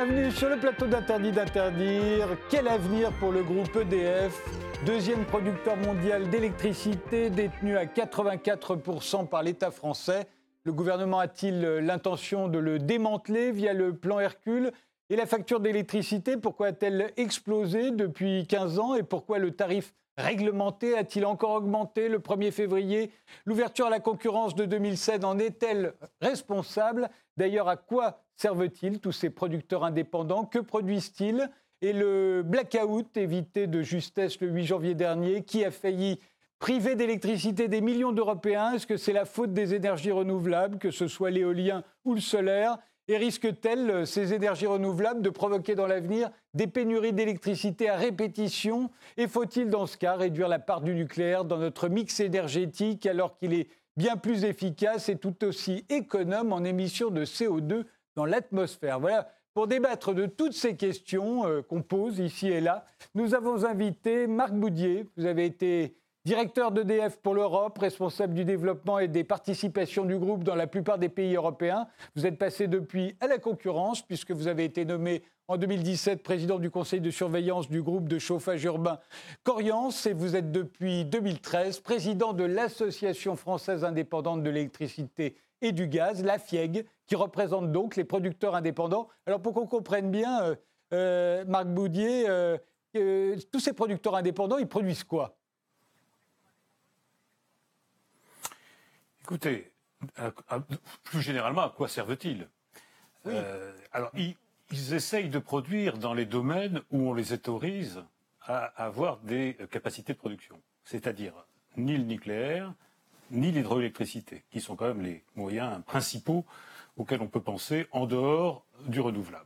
Bienvenue sur le plateau d'Interdit d'interdire. Quel avenir pour le groupe EDF Deuxième producteur mondial d'électricité, détenu à 84% par l'État français. Le gouvernement a-t-il l'intention de le démanteler via le plan Hercule? Et la facture d'électricité, pourquoi a-t-elle explosé depuis 15 ans? Et pourquoi le tarif réglementé a-t-il encore augmenté le 1er février? L'ouverture à la concurrence de 2007 en est-elle responsable? D'ailleurs, à quoi servent-ils tous ces producteurs indépendants? Que produisent-ils? Et le blackout évité de justesse le 8 janvier dernier, qui a failli priver d'électricité des millions d'Européens Est-ce que c'est la faute des énergies renouvelables, que ce soit l'éolien ou le solaire? Et risque-t-elle, euh, ces énergies renouvelables, de provoquer dans l'avenir des pénuries d'électricité à répétition? Et faut-il, dans ce cas, réduire la part du nucléaire dans notre mix énergétique alors qu'il est bien plus efficace et tout aussi économe en émissions de CO2 dans l'atmosphère Voilà. Pour débattre de toutes ces questions euh, qu'on pose ici et là, nous avons invité Marc Boudier. Vous avez été Directeur d'EDF pour l'Europe, responsable du développement et des participations du groupe dans la plupart des pays européens. Vous êtes passé depuis à la concurrence puisque vous avez été nommé en 2017 président du conseil de surveillance du groupe de chauffage urbain Coriance et vous êtes depuis 2013 président de l'Association française indépendante de l'électricité et du gaz, la FIEG, qui représente donc les producteurs indépendants. Alors pour qu'on comprenne bien, euh, euh, Marc Boudier, euh, tous ces producteurs indépendants, ils produisent quoi? Écoutez, plus généralement, à quoi servent-ils? Alors, ils, essayent de produire dans les domaines où on les autorise à avoir des capacités de production, c'est-à-dire ni le nucléaire, ni l'hydroélectricité, qui sont quand même les moyens principaux auxquels on peut penser en dehors du renouvelable.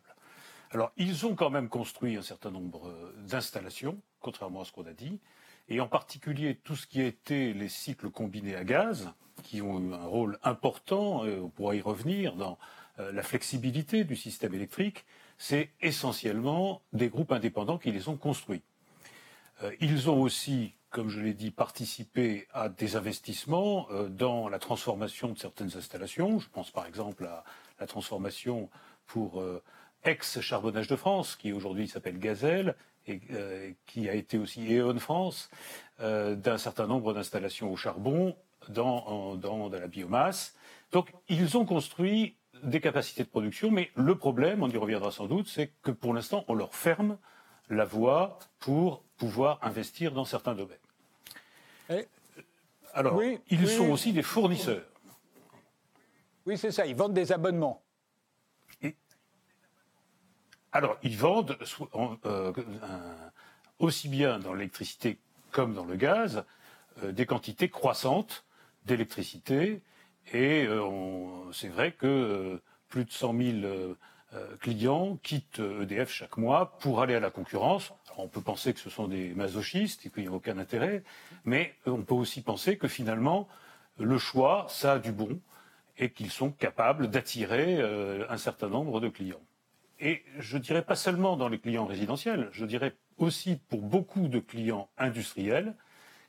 Alors, ils ont quand même construit un certain nombre d'installations, contrairement à ce qu'on a dit, et en particulier tout ce qui a été les cycles combinés à gaz, qui ont eu un rôle important, et on pourra y revenir, dans euh, la flexibilité du système électrique, c'est essentiellement des groupes indépendants qui les ont construits. Euh, ils ont aussi, comme je l'ai dit, participé à des investissements euh, dans la transformation de certaines installations. Je pense par exemple à la transformation pour ex-charbonnage de France, qui aujourd'hui s'appelle Gazelle, et qui a été aussi E.ON France, d'un certain nombre d'installations au charbon dans, dans de la biomasse. Donc, ils ont construit des capacités de production, mais le problème, on y reviendra sans doute, c'est que pour l'instant, on leur ferme la voie pour pouvoir investir dans certains domaines. Alors, ils sont aussi des fournisseurs. Oui, c'est ça, ils vendent des abonnements. alors, ils vendent euh, aussi bien dans l'électricité comme dans le gaz euh, des quantités croissantes d'électricité. Et euh, c'est vrai que plus de 100 000 euh, clients quittent EDF chaque mois pour aller à la concurrence. on peut penser que ce sont des masochistes et qu'il n'y a aucun intérêt, mais on peut aussi penser que finalement, le choix, ça a du bon et qu'ils sont capables d'attirer un certain nombre de clients. Et je dirais pas seulement dans les clients résidentiels, je dirais aussi pour beaucoup de clients industriels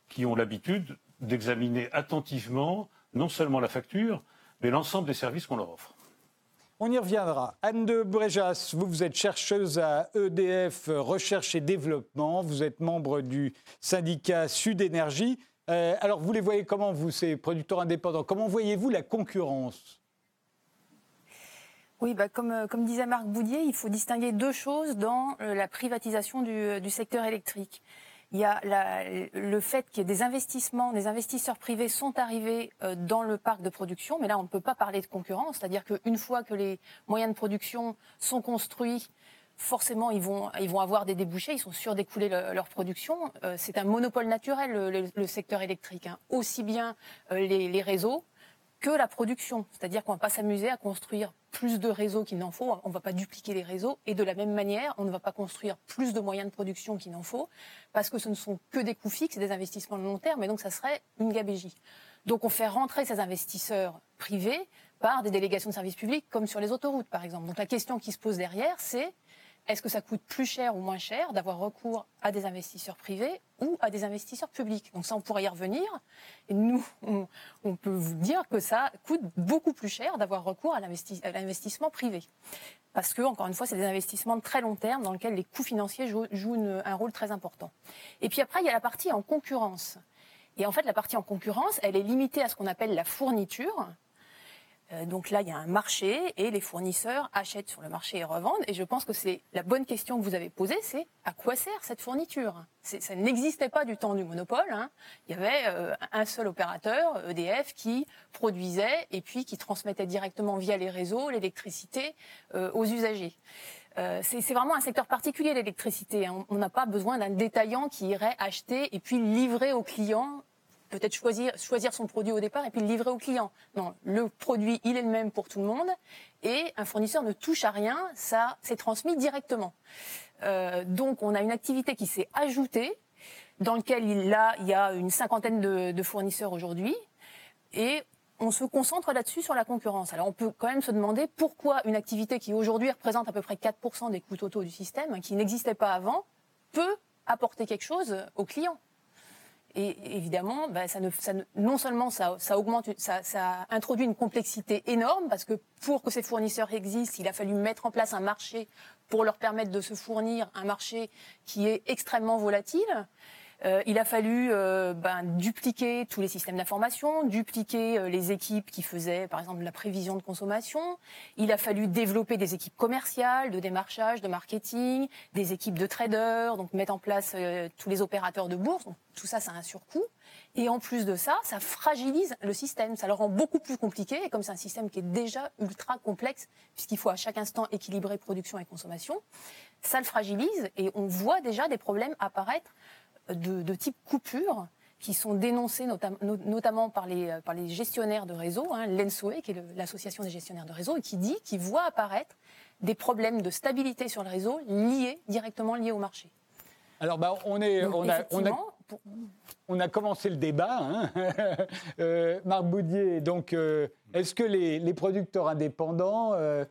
qui ont l'habitude d'examiner attentivement non seulement la facture, mais l'ensemble des services qu'on leur offre. On y reviendra. Anne de Bréjas, vous, vous êtes chercheuse à EDF Recherche et Développement. Vous êtes membre du syndicat Sud Énergie. Euh, alors, vous les voyez comment, vous, ces producteurs indépendants? Comment voyez-vous la concurrence? Oui, bah, comme, euh, comme, disait Marc Boudier, il faut distinguer deux choses dans euh, la privatisation du secteur électrique il y a le fait qu'il y ait des investissements, des investisseurs privés sont arrivés euh, dans le parc de production, mais là on ne peut pas parler de concurrence, c'est-à-dire qu'une fois que les moyens de production sont construits, forcément ils vont, ils vont avoir des débouchés, ils sont sûrs d'écouler leur production. Euh, c'est un monopole naturel le, secteur électrique, hein. aussi bien euh, les réseaux que la production. C'est-à-dire qu'on ne va pas s'amuser à construire plus de réseaux qu'il n'en faut. On ne va pas dupliquer les réseaux. Et de la même manière, on ne va pas construire plus de moyens de production qu'il n'en faut, parce que ce ne sont que des coûts fixes, des investissements de long terme, et donc ça serait une gabégie. Donc on fait rentrer ces investisseurs privés par des délégations de services publics, comme sur les autoroutes, par exemple. Donc la question qui se pose derrière, c'est est-ce que ça coûte plus cher ou moins cher d'avoir recours à des investisseurs privés ou à des investisseurs publics? Donc ça, on pourrait y revenir. Et nous, on, peut vous dire que ça coûte beaucoup plus cher d'avoir recours à l'investissement privé. Parce que, encore une fois, c'est des investissements de très long terme dans lesquels les coûts financiers jouent, un rôle très important. Et puis après, il y a la partie en concurrence. Et en fait, la partie en concurrence, elle est limitée à ce qu'on appelle la fourniture. Euh, donc là, il y a un marché et les fournisseurs achètent sur le marché et revendent. Et je pense que c'est la bonne question que vous avez posée, c'est à quoi sert cette fourniture? Ça n'existait pas du temps du monopole. Hein. Il y avait euh, un seul opérateur, EDF, qui produisait et puis qui transmettait directement via les réseaux l'électricité euh, aux usagers. c'est vraiment un secteur particulier l'électricité. Hein. On n'a pas besoin d'un détaillant qui irait acheter et puis livrer aux clients peut-être choisir, son produit au départ et puis le livrer au client. Non, le produit, il est le même pour tout le monde et un fournisseur ne touche à rien, ça c'est transmis directement. Euh, donc on a une activité qui s'est ajoutée, dans laquelle il, là, il y a une cinquantaine de, de fournisseurs aujourd'hui et on se concentre là-dessus sur la concurrence. Alors on peut quand même se demander pourquoi une activité qui aujourd'hui représente à peu près 4% des coûts totaux du système, qui n'existait pas avant, peut apporter quelque chose aux clients. Et évidemment, bah, ça ne, ça non seulement ça, ça augmente, ça, ça, introduit une complexité énorme parce que pour que ces fournisseurs existent, il a fallu mettre en place un marché pour leur permettre de se fournir un marché qui est extrêmement volatile. Euh, il a fallu euh, ben, dupliquer tous les systèmes d'information, dupliquer euh, les équipes qui faisaient, par exemple, la prévision de consommation. Il a fallu développer des équipes commerciales, de démarchage, de marketing, des équipes de traders, donc mettre en place tous les opérateurs de bourse. Donc, tout ça, ça a un surcoût. Et en plus de ça, ça fragilise le système, ça le rend beaucoup plus compliqué. Et comme c'est un système qui est déjà ultra complexe, puisqu'il faut à chaque instant équilibrer production et consommation, ça le fragilise et on voit déjà des problèmes apparaître de, type coupure qui sont dénoncés notamment par les, par les gestionnaires de réseau, hein, l'ENSOE, qui est l'association des gestionnaires de réseau, et qui dit, qui voit apparaître des problèmes de stabilité sur le réseau liés, directement liés au marché. Alors, bah, on, est, on, a, on, a, commencé le débat. Hein. Euh, Marc Boudier, donc, euh, est-ce que les, producteurs indépendants euh,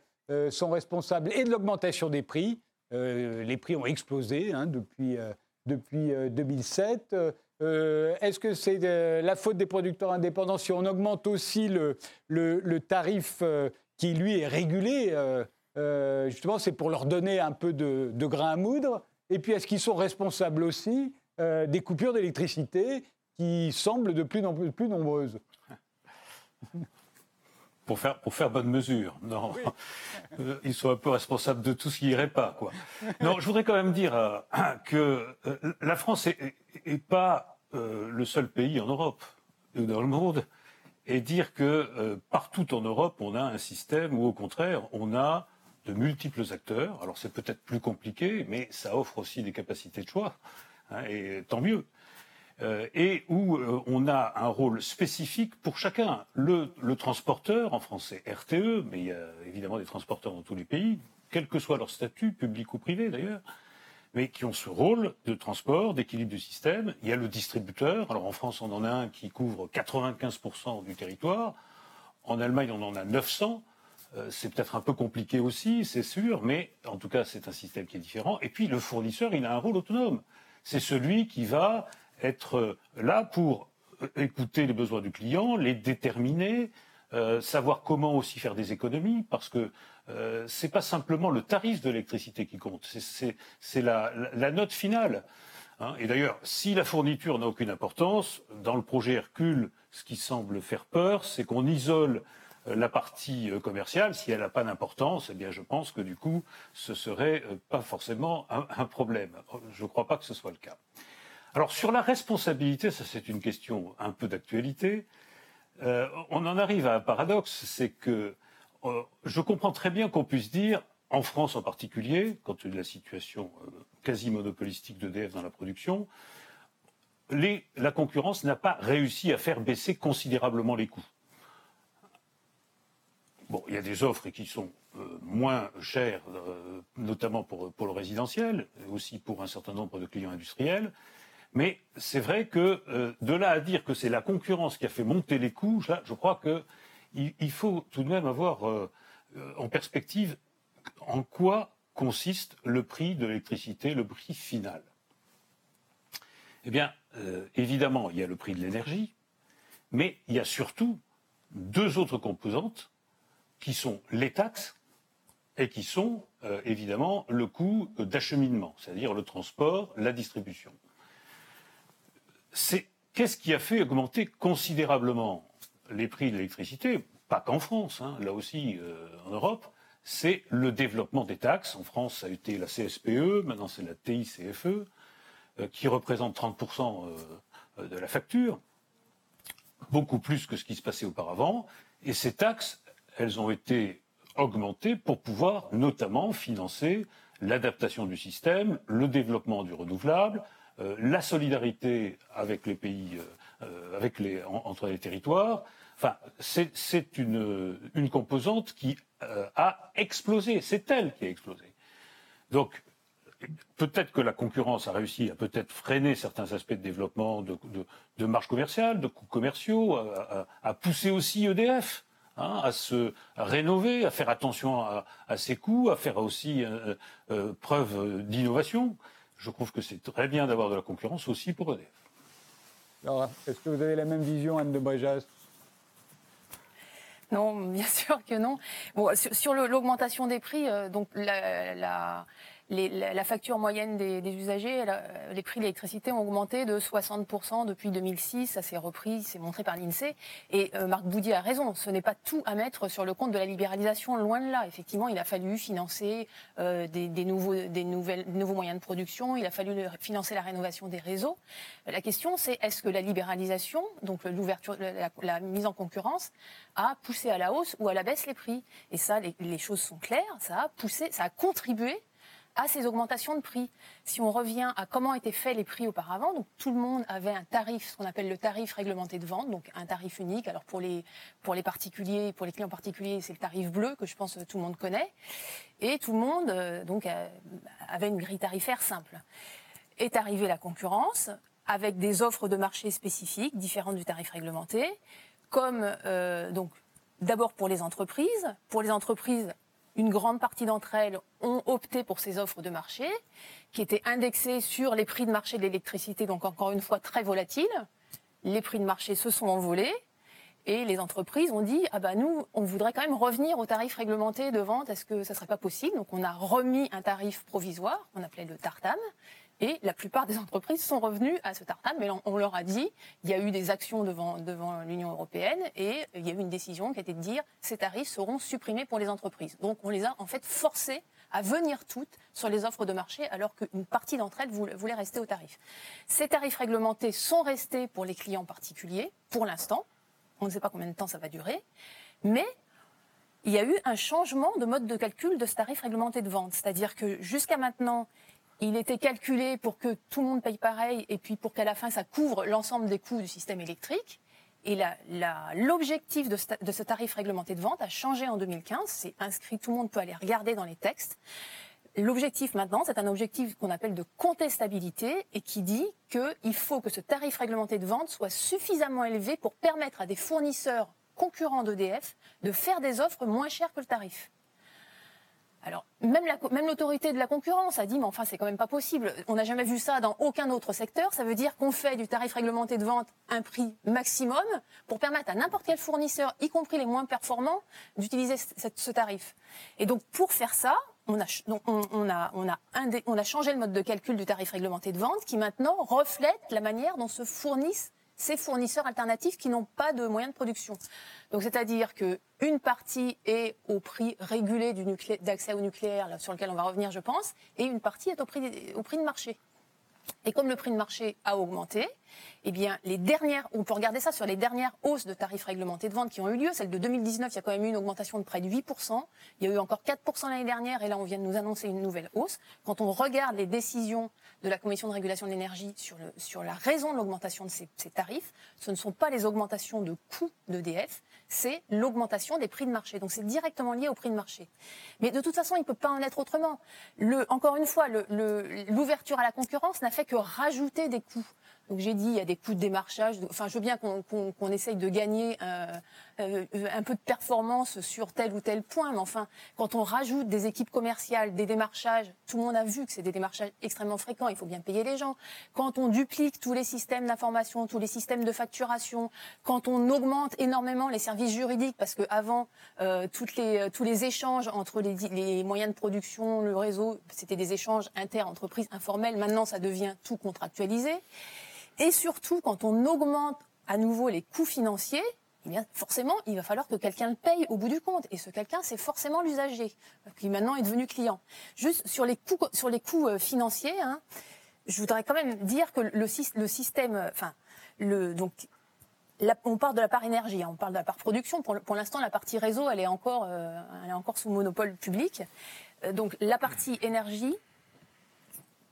sont responsables et de l'augmentation des prix? Les prix ont explosé hein, depuis depuis 2007. Euh, euh, est-ce que c'est euh, la faute des producteurs indépendants si on augmente aussi le, le, tarif qui, lui, est régulé Justement, c'est pour leur donner un peu de grain à moudre? Et puis, est-ce qu'ils sont responsables aussi des coupures d'électricité qui semblent de plus en plus nombreuses? pour faire, pour faire bonne mesure. Non, euh, ils sont un peu responsables de tout ce qui irait pas, quoi. Non, je voudrais quand même dire euh, que euh, la France est, pas le seul pays en Europe ou dans le monde, et dire que partout en Europe, on a un système où, au contraire, on a de multiples acteurs. Alors c'est peut-être plus compliqué, mais ça offre aussi des capacités de choix, hein, et tant mieux. Euh, et où euh, on a un rôle spécifique pour chacun. Le, transporteur, en français RTE, mais il y a évidemment des transporteurs dans tous les pays, quel que soit leur statut, public ou privé d'ailleurs, mais qui ont ce rôle de transport, d'équilibre du système. Il y a le distributeur. Alors en France, on en a un qui couvre 95% du territoire. En Allemagne, on en a 900. Euh, c'est peut-être un peu compliqué aussi, c'est sûr, mais en tout cas, c'est un système qui est différent. Et puis, le fournisseur, il a un rôle autonome. C'est celui qui va être là pour écouter les besoins du client, les déterminer, euh, savoir comment aussi faire des économies, parce que euh, ce n'est pas simplement le tarif de l'électricité qui compte, c'est la, note finale. Hein. Et d'ailleurs, si la fourniture n'a aucune importance, dans le projet Hercule, ce qui semble faire peur, c'est qu'on isole euh, la partie commerciale. Si elle n'a pas d'importance, eh bien, je pense que du coup, ce serait pas forcément un problème. Je ne crois pas que ce soit le cas. Alors sur la responsabilité, ça c'est une question un peu d'actualité, euh, on en arrive à un paradoxe, c'est que euh, je comprends très bien qu'on puisse dire, en France en particulier, compte de la situation euh, quasi monopolistique d'EDF dans la production, la concurrence n'a pas réussi à faire baisser considérablement les coûts. Bon, il y a des offres qui sont moins chères, notamment pour, pour le résidentiel, aussi pour un certain nombre de clients industriels. Mais c'est vrai que euh, de là à dire que c'est la concurrence qui a fait monter les coûts, je crois qu'il il faut tout de même avoir euh, euh, en perspective en quoi consiste le prix de l'électricité, le prix final Eh bien, évidemment, il y a le prix de l'énergie, mais il y a surtout deux autres composantes qui sont les taxes et qui sont évidemment le coût d'acheminement, c'est-à-dire le transport, la distribution. Qu'est-ce qui a fait augmenter considérablement les prix de l'électricité? Pas qu'en France, hein, là aussi euh, en Europe, c'est le développement des taxes. En France, ça a été la CSPE, maintenant c'est la TICFE, euh, qui représente 30% de la facture, beaucoup plus que ce qui se passait auparavant. Et ces taxes, elles ont été augmenter pour pouvoir notamment financer l'adaptation du système, le développement du renouvelable, euh, la solidarité avec les pays, euh, euh, entre les territoires. Enfin, c'est une, composante qui a explosé. C'est elle qui a explosé. Donc, peut-être que la concurrence a réussi à peut-être freiner certains aspects de développement de, marges commerciales, de coûts commerciaux, à, pousser aussi EDF Hein, à se rénover, à faire attention à, ses coûts, à faire aussi euh, euh, preuve d'innovation. Je trouve que c'est très bien d'avoir de la concurrence aussi pour EDF. Alors, est-ce que vous avez la même vision, Anne de Bréjas non, bien sûr que non. Bon, sur, l'augmentation des prix, euh, donc la, la, facture moyenne des, usagers, les prix de l'électricité ont augmenté de 60% depuis 2006. Ça s'est repris, c'est montré par l'INSEE. Et euh, Marc Boudier a raison, ce n'est pas tout à mettre sur le compte de la libéralisation, loin de là. Effectivement, il a fallu financer euh, des, nouveaux, des nouvelles, nouveaux moyens de production, il a fallu financer la rénovation des réseaux. La question, c'est est-ce que la libéralisation, donc l'ouverture, la, mise en concurrence, a poussé à la hausse ou à la baisse les prix? Et ça, les, les choses sont claires, ça a poussé, ça a contribué à ces augmentations de prix. Si on revient à comment étaient faits les prix auparavant, donc tout le monde avait un tarif, ce qu'on appelle le tarif réglementé de vente, donc un tarif unique. Alors pour les pour les particuliers, pour les clients particuliers, c'est le tarif bleu que je pense que tout le monde connaît, et tout le monde euh, donc euh, avait une grille tarifaire simple. Est arrivée la concurrence avec des offres de marché spécifiques différentes du tarif réglementé, comme euh, donc d'abord pour les entreprises. Pour les entreprises, une grande partie d'entre elles ont opté pour ces offres de marché, qui étaient indexées sur les prix de marché de l'électricité, donc encore une fois très volatiles. Les prix de marché se sont envolés. Et les entreprises ont dit ah bah nous on voudrait quand même revenir au tarif réglementé de vente est-ce que ça serait pas possible? Donc on a remis un tarif provisoire on appelait le tartam et la plupart des entreprises sont revenues à ce tartame, mais on leur a dit, il y a eu des actions devant, devant l'Union européenne et il y a eu une décision qui était de dire ces tarifs seront supprimés pour les entreprises. Donc on les a en fait forcés à venir toutes sur les offres de marché alors qu'une partie d'entre elles voulait rester au tarif. Ces tarifs réglementés sont restés pour les clients particuliers pour l'instant. On ne sait pas combien de temps ça va durer. Mais il y a eu un changement de mode de calcul de ce tarif réglementé de vente. C'est-à-dire que jusqu'à maintenant, il était calculé pour que tout le monde paye pareil et puis pour qu'à la fin ça couvre l'ensemble des coûts du système électrique. Et l'objectif de, de, ce tarif réglementé de vente a changé en 2015. C'est inscrit, tout le monde peut aller regarder dans les textes. L'objectif maintenant, c'est un objectif qu'on appelle de contestabilité et qui dit qu'il faut que ce tarif réglementé de vente soit suffisamment élevé pour permettre à des fournisseurs concurrents d'EDF de faire des offres moins chères que le tarif. Alors, même, l'autorité de la concurrence a dit, mais enfin, c'est quand même pas possible. On n'a jamais vu ça dans aucun autre secteur. Ça veut dire qu'on fait du tarif réglementé de vente un prix maximum pour permettre à n'importe quel fournisseur, y compris les moins performants, d'utiliser ce tarif. Et donc, pour faire ça, on a, changé le mode de calcul du tarif réglementé de vente qui maintenant reflète la manière dont se fournissent ces fournisseurs alternatifs qui n'ont pas de moyens de production. Donc c'est-à-dire qu'une partie est au prix régulé d'accès au nucléaire, sur lequel on va revenir je pense, et une partie est au prix, au prix de marché. Et comme le prix de marché a augmenté, eh bien, les dernières, on peut regarder ça sur les dernières hausses de tarifs réglementés de vente qui ont eu lieu. Celle de 2019, il y a quand même eu une augmentation de près de 8%. Il y a eu encore 4% l'année dernière et là, on vient de nous annoncer une nouvelle hausse. Quand on regarde les décisions de la Commission de régulation de l'énergie sur, le, sur la raison de l'augmentation de ces, tarifs, ce ne sont pas les augmentations de coûts d'EDF, c'est l'augmentation des prix de marché. Donc c'est directement lié au prix de marché. Mais de toute façon, il ne peut pas en être autrement. Le, encore une fois, l'ouverture à la concurrence n'a fait que rajouter des coûts. Donc j'ai dit, il y a des coûts de démarchage. Enfin, je veux bien qu'on essaye de gagner euh, euh, un peu de performance sur tel ou tel point, mais enfin, quand on rajoute des équipes commerciales, des démarchages, tout le monde a vu que c'est des démarchages extrêmement fréquents, il faut bien payer les gens. Quand on duplique tous les systèmes d'information, tous les systèmes de facturation, quand on augmente énormément les services juridiques, parce qu'avant, euh, les, tous les échanges entre les, les moyens de production, le réseau, c'était des échanges inter-entreprises informels, maintenant ça devient tout contractualisé. Et surtout, quand on augmente à nouveau les coûts financiers, eh bien, forcément, il va falloir que quelqu'un le paye au bout du compte. Et ce quelqu'un, c'est forcément l'usager, qui maintenant est devenu client. Juste sur les coûts, sur les coûts euh, financiers, hein, je voudrais quand même dire que le, système, euh, enfin, le, donc, on parle de la part énergie, hein, on parle de la part production. Pour, pour l'instant, la partie réseau, elle est encore, euh, elle est encore sous monopole public. donc, la partie énergie,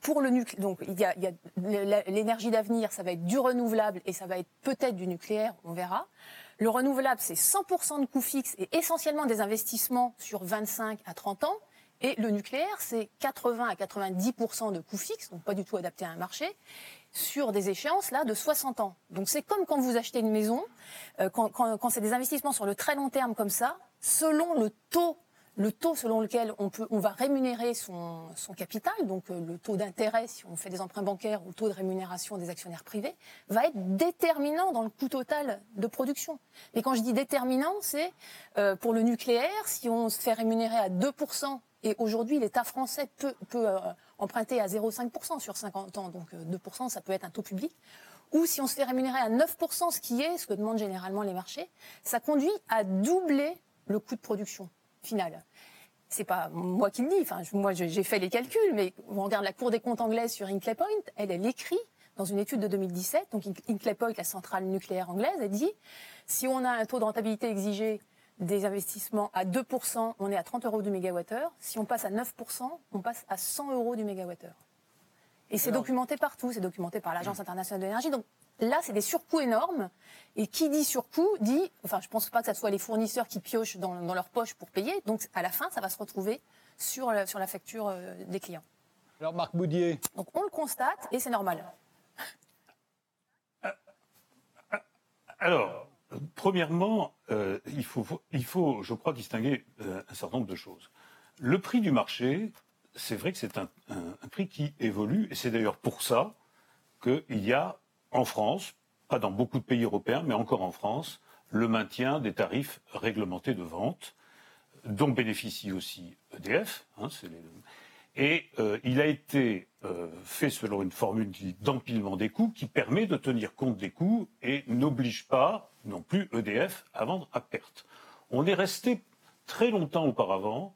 pour le nucléaire, donc il y a, l'énergie d'avenir, ça va être du renouvelable et ça va être peut-être du nucléaire, on verra. Le renouvelable, c'est 100% de coûts fixes et essentiellement des investissements sur 25 à 30 ans. Et le nucléaire, c'est 80 à 90% de coûts fixes, donc pas du tout adapté à un marché, sur des échéances là de 60 ans. Donc c'est comme quand vous achetez une maison, euh, quand, quand c'est des investissements sur le très long terme comme ça, selon le taux le taux selon lequel on, peut, on va rémunérer son, capital, donc euh, le taux d'intérêt si on fait des emprunts bancaires ou le taux de rémunération des actionnaires privés, va être déterminant dans le coût total de production. Mais quand je dis déterminant, c'est euh, pour le nucléaire, si on se fait rémunérer à 2%, et aujourd'hui l'État français peut, euh, emprunter à 0,5% sur 50 ans, donc 2% ça peut être un taux public, ou si on se fait rémunérer à 9%, ce qui est ce que demandent généralement les marchés, ça conduit à doubler le coût de production finale. C'est pas moi qui le dis. Enfin, moi, j'ai fait les calculs, mais on regarde la Cour des comptes anglaise sur Inclay Point, elle, elle écrit dans une étude de 2017, donc Inclay Point, la centrale nucléaire anglaise, elle dit si on a un taux de rentabilité exigé des investissements à 2%, on est à 30 euros du mégawattheure. Si on passe à 9%, on passe à 100 euros du mégawattheure. Et c'est documenté partout, c'est documenté par l'Agence internationale de l'énergie. Donc Là, c'est des surcoûts énormes. Et qui dit surcoût dit, enfin, je pense pas que ce soit les fournisseurs qui piochent dans, leur poche pour payer. Donc, à la fin, ça va se retrouver sur, la, sur la facture euh, des clients. Alors, Marc Boudier. Donc, on le constate et c'est normal. Alors, premièrement, euh, il, faut, il faut, je crois, distinguer euh, un certain nombre de choses. Le prix du marché, c'est vrai que c'est un, prix qui évolue, et c'est d'ailleurs pour ça qu'il y a en France, pas dans beaucoup de pays européens, mais encore en France, le maintien des tarifs réglementés de vente, dont bénéficie aussi EDF. Hein, et euh, il a été euh, fait selon une formule d'empilement des coûts qui permet de tenir compte des coûts et n'oblige pas non plus EDF à vendre à perte. On est resté très longtemps auparavant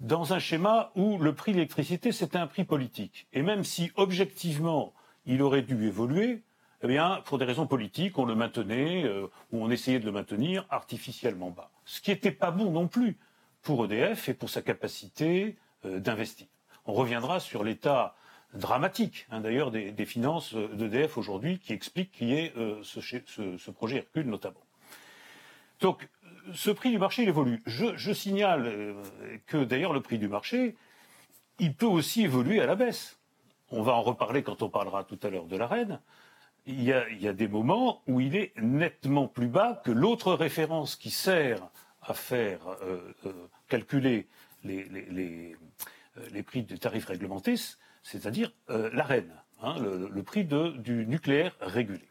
dans un schéma où le prix de l'électricité c'était un prix politique. Et même si objectivement il aurait dû évoluer, eh bien, pour des raisons politiques, on le maintenait, euh, ou on essayait de le maintenir artificiellement bas. Ce qui n'était pas bon non plus pour EDF et pour sa capacité euh, d'investir. On reviendra sur l'état dramatique, hein, d'ailleurs, des, finances d'EDF aujourd'hui, qui explique qu'il y ait euh, ce, projet Hercule notamment. Donc, ce prix du marché, il évolue. Je, signale que d'ailleurs, le prix du marché, il peut aussi évoluer à la baisse. On va en reparler quand on parlera tout à l'heure de la il y, a, des moments où il est nettement plus bas que l'autre référence qui sert à faire euh, euh, calculer les, euh, prix des tarifs réglementés, c'est-à-dire l'AREN, hein, le, prix du nucléaire régulé.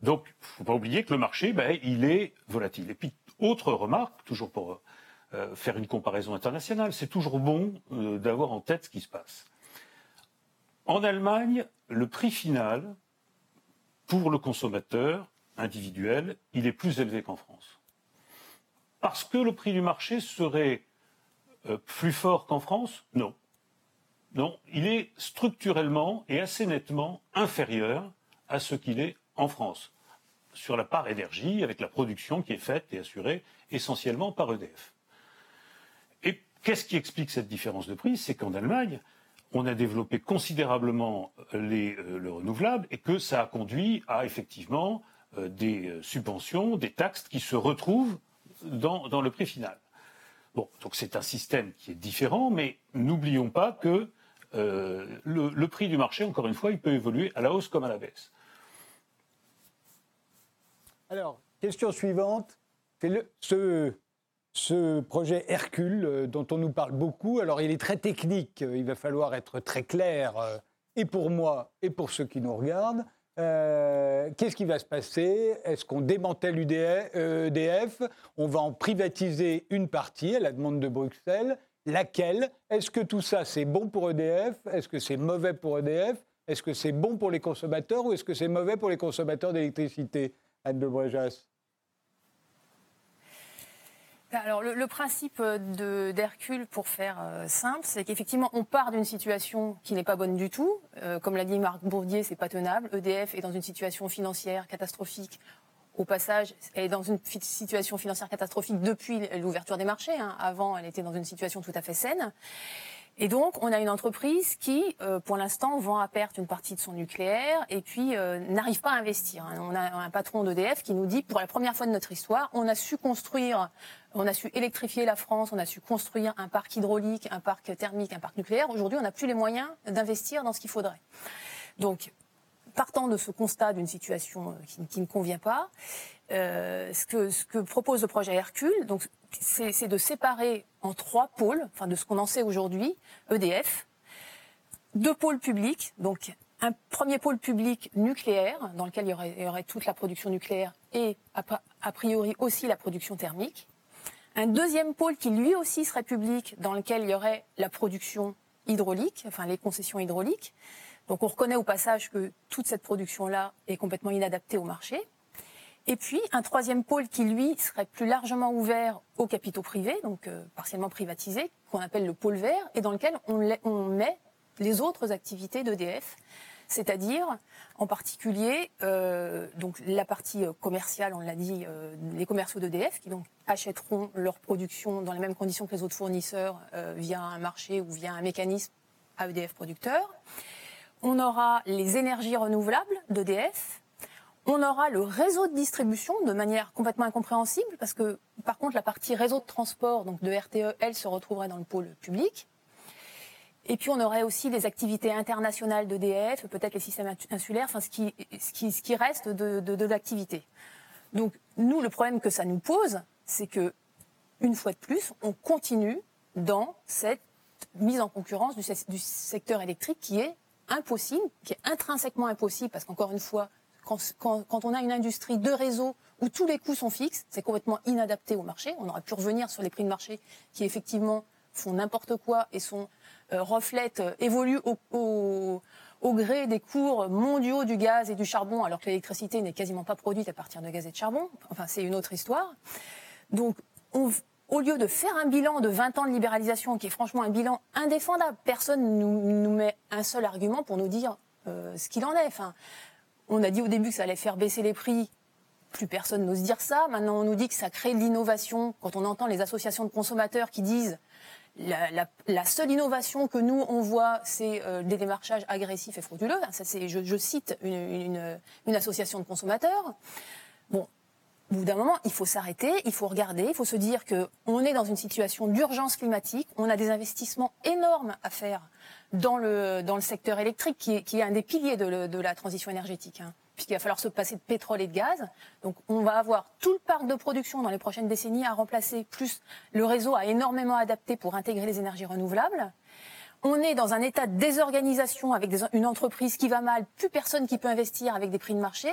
Donc, il ne faut pas oublier que le marché, ben, il est volatile. Et puis, autre remarque, toujours pour faire une comparaison internationale, c'est toujours bon d'avoir en tête ce qui se passe. En Allemagne, le prix final pour le consommateur individuel, il est plus élevé qu'en France. Parce que le prix du marché serait euh, plus fort qu'en France? Non. Non, il est structurellement et assez nettement inférieur à ce qu'il est en France, sur la part énergie, avec la production qui est faite et assurée essentiellement par EDF. Et qu'est-ce qui explique cette différence de prix? C'est qu'en Allemagne, on a développé considérablement les, euh, le renouvelable et que ça a conduit à effectivement euh, des euh, subventions, des taxes qui se retrouvent dans, le prix final. Bon, donc c'est un système qui est différent, mais n'oublions pas que le, prix du marché, encore une fois, il peut évoluer à la hausse comme à la baisse. Alors, question suivante. Ce, projet Hercule euh, dont on nous parle beaucoup, alors il est très technique, il va falloir être très clair, euh, et pour moi, et pour ceux qui nous regardent. Euh, qu'est-ce qui va se passer? Est-ce qu'on démantèle EDF On va en privatiser une partie à la demande de Bruxelles. Laquelle? Est-ce que tout ça, c'est bon pour EDF Est-ce que c'est mauvais pour EDF Est-ce que c'est bon pour les consommateurs ou est-ce que c'est mauvais pour les consommateurs d'électricité? Anne de Brejas alors, le, principe d'Hercule, pour faire euh, simple, c'est qu'effectivement, on part d'une situation qui n'est pas bonne du tout. Euh, comme l'a dit Marc Bourdier, c'est pas tenable. EDF est dans une situation financière catastrophique. Au passage, elle est dans une situation financière catastrophique depuis l'ouverture des marchés. Hein. Avant, elle était dans une situation tout à fait saine. Et donc, on a une entreprise qui, euh, pour l'instant, vend à perte une partie de son nucléaire et puis euh, n'arrive pas à investir. Hein. On a un patron d'EDF qui nous dit, pour la première fois de notre histoire, on a su construire, on a su électrifier la France, on a su construire un parc hydraulique, un parc thermique, un parc nucléaire. Aujourd'hui, on n'a plus les moyens d'investir dans ce qu'il faudrait. Donc, partant de ce constat d'une situation euh, qui, ne convient pas, ce, que, ce que propose le projet Hercule, donc c'est de séparer en trois pôles, enfin de ce qu'on en sait aujourd'hui, EDF, deux pôles publics, donc un premier pôle public nucléaire, dans lequel il y aurait, toute la production nucléaire et a, priori aussi la production thermique. Un deuxième pôle qui lui aussi serait public, dans lequel il y aurait la production hydraulique, enfin les concessions hydrauliques. Donc on reconnaît au passage que toute cette production-là est complètement inadaptée au marché. Et puis un troisième pôle qui, lui, serait plus largement ouvert aux capitaux privés, donc euh, partiellement privatisé, qu'on appelle le pôle vert, et dans lequel on, met les autres activités d'EDF, c'est-à-dire en particulier euh, donc la partie euh, commerciale, on l'a dit, les commerciaux d'EDF qui donc achèteront leur production dans les mêmes conditions que les autres fournisseurs via un marché ou via un mécanisme à EDF producteur. On aura les énergies renouvelables d'EDF, on aura le réseau de distribution de manière complètement incompréhensible parce que par contre la partie réseau de transport donc de RTE, elle se retrouverait dans le pôle public. Et puis on aurait aussi les activités internationales d'EDF, peut-être les systèmes insulaires, enfin ce qui, ce qui, reste de, l'activité. Donc nous, le problème que ça nous pose, c'est que une fois de plus, on continue dans cette mise en concurrence du, du secteur électrique qui est impossible, qui est intrinsèquement impossible, parce qu'encore une fois, quand, on a une industrie de réseau où tous les coûts sont fixes, c'est complètement inadapté au marché. On aurait pu revenir sur les prix de marché qui effectivement font n'importe quoi et sont euh, reflètent, euh, évoluent au, gré des cours mondiaux du gaz et du charbon, alors que l'électricité n'est quasiment pas produite à partir de gaz et de charbon. Enfin, c'est une autre histoire. Donc, au lieu de faire un bilan de 20 ans de libéralisation, qui est franchement un bilan indéfendable, personne nous, nous met un seul argument pour nous dire euh, ce qu'il en est. on a dit au début que ça allait faire baisser les prix. Plus personne n'ose dire ça. Maintenant, on nous dit que ça crée de l'innovation. Quand on entend les associations de consommateurs qui disent la, seule innovation que nous on voit, c'est euh, des démarchages agressifs et frauduleux. Ça, je, cite une, association de consommateurs. Bon, au bout d'un moment, il faut s'arrêter, il faut regarder, il faut se dire que on est dans une situation d'urgence climatique. On a des investissements énormes à faire dans le, dans le secteur électrique, qui est, qui est un des piliers de, de la transition énergétique. Hein, puisqu'il va falloir se passer de pétrole et de gaz. Donc on va avoir tout le parc de production dans les prochaines décennies à remplacer, plus le réseau a énormément adapté pour intégrer les énergies renouvelables. On est dans un état de désorganisation avec une entreprise qui va mal, plus personne qui peut investir avec des prix de marché.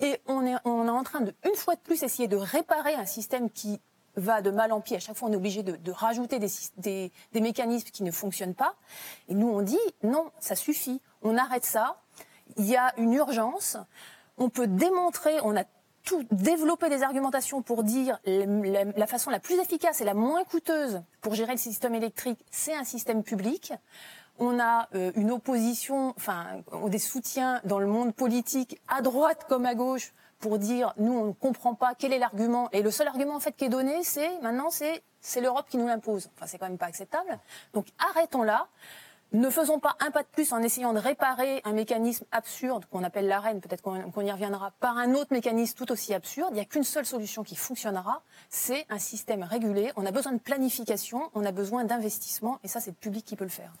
Et on est, on est en train de, une fois de plus, essayer de réparer un système qui va de mal en pis. À chaque fois, on est obligé de, rajouter des, mécanismes qui ne fonctionnent pas. Et nous, on dit non, ça suffit. On arrête ça. Il y a une urgence. On peut démontrer, on a tout développé des argumentations pour dire la, la, façon la plus efficace et la moins coûteuse pour gérer le système électrique, c'est un système public. On a euh, une opposition, enfin des soutiens dans le monde politique à droite comme à gauche pour dire nous on ne comprend pas quel est l'argument et le seul argument en fait qui est donné c'est maintenant c'est c'est l'Europe qui nous l'impose. Enfin c'est quand même pas acceptable. Donc arrêtons là. Ne faisons pas un pas de plus en essayant de réparer un mécanisme absurde qu'on appelle l'arène, peut-être qu'on y reviendra, par un autre mécanisme tout aussi absurde. Il n'y a qu'une seule solution qui fonctionnera, c'est un système régulé. On a besoin de planification, on a besoin d'investissement, et ça c'est le public qui peut le faire.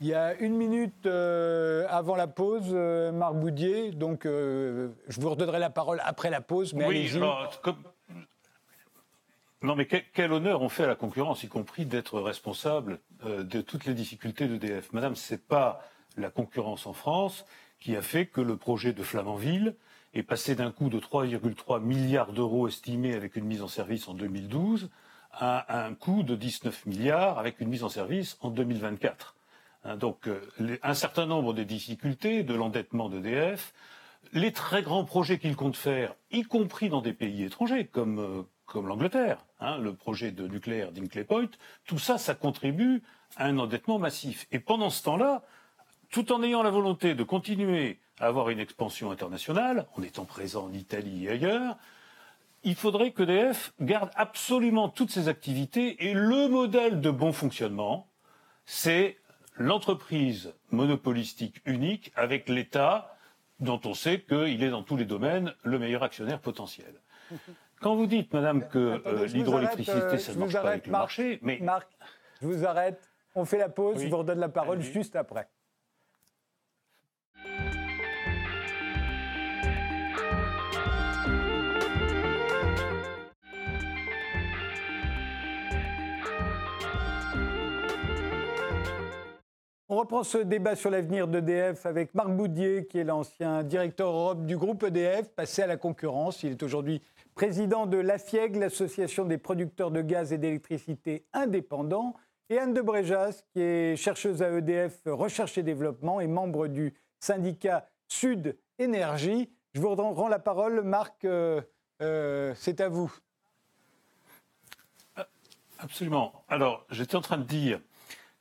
Il y a une minute euh, avant la pause, euh, Marc Boudier, donc euh, je vous redonnerai la parole après la pause, mais Oui, alors, comme- Non, mais quel, quel honneur on fait à la concurrence, y compris d'être responsable de toutes les difficultés d'EDF. Madame, c'est pas la concurrence en France qui a fait que le projet de Flamanville est passé d'un coût de 3,3 milliards d'euros estimé avec une mise en service en 2012 à un coût de 19 milliards avec une mise en service en 2024. Hein, donc, euh, un certain nombre des difficultés de l'endettement d'EDF, les très grands projets qu'il compte faire, y compris dans des pays étrangers comme, euh, comme l'Angleterre, hein, le projet de nucléaire d'Inkley Point, tout ça, ça contribue à un endettement massif. Et pendant ce temps-là, tout en ayant la volonté de continuer à avoir une expansion internationale, en étant présent en Italie et ailleurs, il faudrait qu'EDF garde absolument toutes ses activités et le modèle de bon fonctionnement, c'est l'entreprise monopolistique unique avec l'État dont on sait qu'il est dans tous les domaines le meilleur actionnaire potentiel. Quand vous dites, madame, que euh, l'hydroélectricité, euh, ça ne marche pas avec le Marc. marché, mais Marc, je vous arrête. On fait la pause, Oui. je vous redonne la parole juste après. On reprend ce débat sur l'avenir d'EDF avec Marc Boudier, qui est l'ancien directeur Europe du groupe EDF, passé à la concurrence. Il est aujourd'hui président de l'AFIEG, l'Association des producteurs de gaz et d'électricité indépendants, et Anne de Bréjas, qui est chercheuse à EDF Recherche et Développement et membre du syndicat Sud Énergie. Je vous rends la parole, Marc, euh, euh, c'est à vous. Absolument. Alors, j'étais en train de dire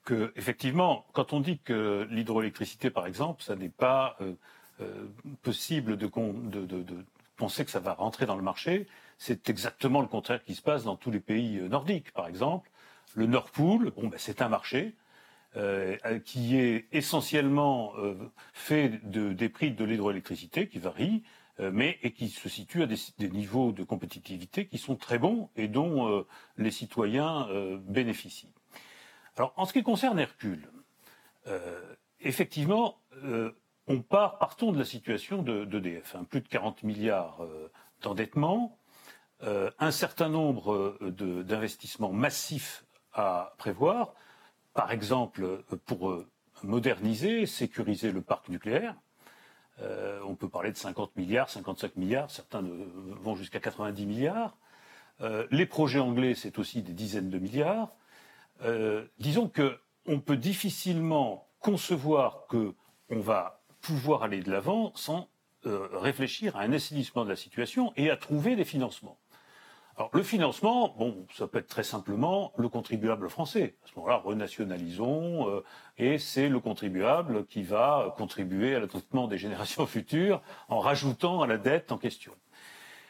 que, effectivement, quand on dit que l'hydroélectricité, par exemple, ça n'est pas euh, euh, possible de, penser que ça va rentrer dans le marché, c'est exactement le contraire qui se passe dans tous les pays euh, nordiques, par exemple. Le Nord bon, ben, c'est un marché qui est essentiellement fait de, des prix de l'hydroélectricité qui varient, mais qui se situe à des, niveaux de compétitivité qui sont très bons et dont les citoyens bénéficient. Alors, en ce qui concerne Hercule, euh, effectivement, euh, on part, partons de la situation de- d'EDF, hein, plus de 40 milliards euh, d'endettement, euh, un certain nombre de- d'investissements massifs à prévoir, par exemple pour moderniser, sécuriser le parc nucléaire. On peut parler de 50 milliards, 55 milliards, certains vont jusqu'à 90 milliards. Les projets anglais, c'est aussi des dizaines de milliards. Euh, disons que on peut difficilement concevoir que on va pouvoir aller de l'avant sans euh, réfléchir à un assainissement de la situation et à trouver des financements. Alors le financement, bon, ça peut être très simplement le contribuable français. À ce moment-là, renationalisons euh, et c'est le contribuable qui va contribuer à l'endettement des générations futures en rajoutant à la dette en question.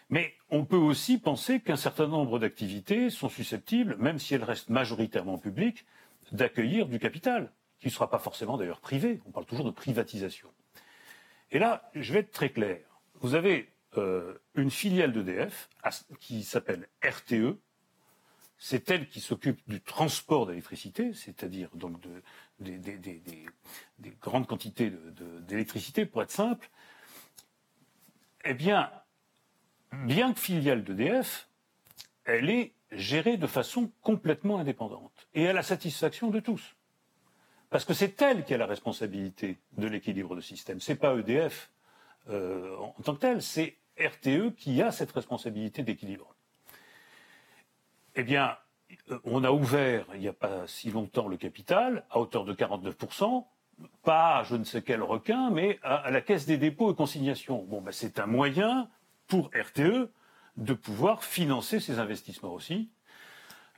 Mais on peut aussi penser qu'un certain nombre d'activités sont susceptibles, même si elles restent majoritairement publiques, d'accueillir du capital, qui ne sera pas forcément d'ailleurs privé. On parle toujours de privatisation. Et là, je vais être très clair. Vous avez euh, une filiale d'EDF qui s'appelle RTE. C'est elle qui s'occupe du transport d'électricité, c'est-à-dire donc de- des, des- des- des- des grandes quantités d'électricité, pour être simple. Eh bien, bien que filiale d'EDF, elle est gérée de façon complètement indépendante et à la satisfaction de tous. Parce que c'est elle qui a la responsabilité de l'équilibre de système. C'est pas EDF euh, en tant que tel, c'est RTE qui a cette responsabilité d'équilibre. Eh bien, euh, on a ouvert il n'y a pas si longtemps le capital à hauteur de 49%, pas à je ne sais quel requin, mais à, la Caisse des dépôts et consignations. Bon, ben, c'est un moyen pour RTE de pouvoir financer ses investissements aussi.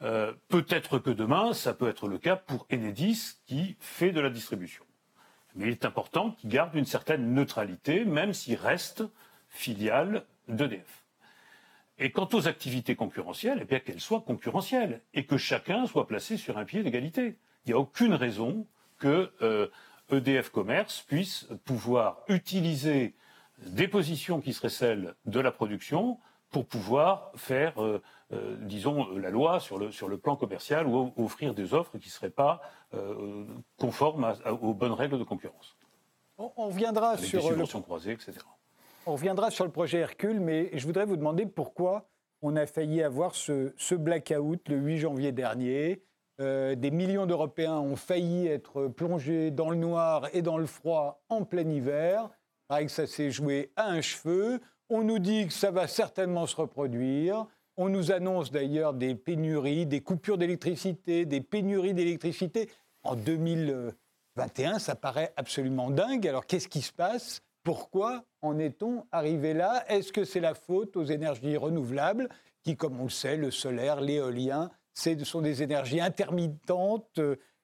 Euh, Peut-être que demain, ça peut être le cas pour Enedis qui fait de la distribution. Mais il est important qu'il garde une certaine neutralité, même s'il reste filiale d'EDF. Et quant aux activités concurrentielles, eh bien qu'elles soient concurrentielles et que chacun soit placé sur un pied d'égalité. Il n'y a aucune raison que euh, EDF Commerce puisse pouvoir utiliser des positions qui seraient celles de la production pour pouvoir faire, disons, la loi sur le, sur le plan commercial ou offrir des offres qui ne seraient pas conformes aux bonnes règles de concurrence. On, reviendra sur des subventions croisées, etc. On reviendra sur le projet Hercule, mais je voudrais vous demander pourquoi on a failli avoir ce, blackout le 8 janvier dernier. Euh, des millions d'Européens ont failli être plongés dans le noir et dans le froid en plein hiver. Que ça s'est joué à un cheveu. On nous dit que ça va certainement se reproduire. On nous annonce d'ailleurs des pénuries, des coupures d'électricité, des pénuries d'électricité. En 2021, ça paraît absolument dingue. Alors qu'est-ce qui se passe? Pourquoi en est-on arrivé là? Est-ce que c'est la faute aux énergies renouvelables qui, comme on le sait, le solaire, l'éolien, ce sont des énergies intermittentes,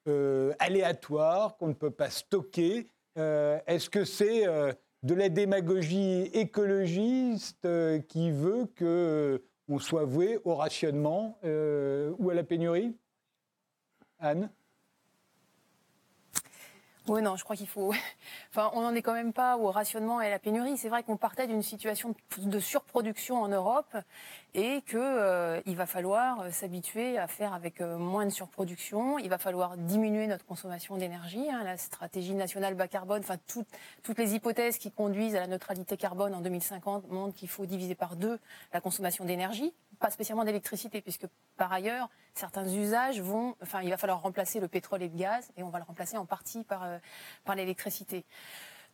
euh, aléatoires, qu'on ne peut pas stocker? Euh, Est-ce que c'est euh, de la démagogie écologiste qui veut qu'on soit voué au rationnement ou à la pénurie? Anne? Oui, non, je crois qu'il faut. On n'en est quand même pas au rationnement et à la pénurie. C'est vrai qu'on partait d'une situation de surproduction en Europe et qu'il euh, va falloir euh, s'habituer à faire avec euh, moins de surproduction. Il va falloir diminuer notre consommation d'énergie. Hein. La stratégie nationale bas carbone, enfin toutes les hypothèses qui conduisent à la neutralité carbone en 2050 montrent qu'il faut diviser par deux la consommation d'énergie, pas spécialement d'électricité, puisque par ailleurs certains usages vont, enfin il va falloir remplacer le pétrole et le gaz et on va le remplacer en partie par par l'électricité.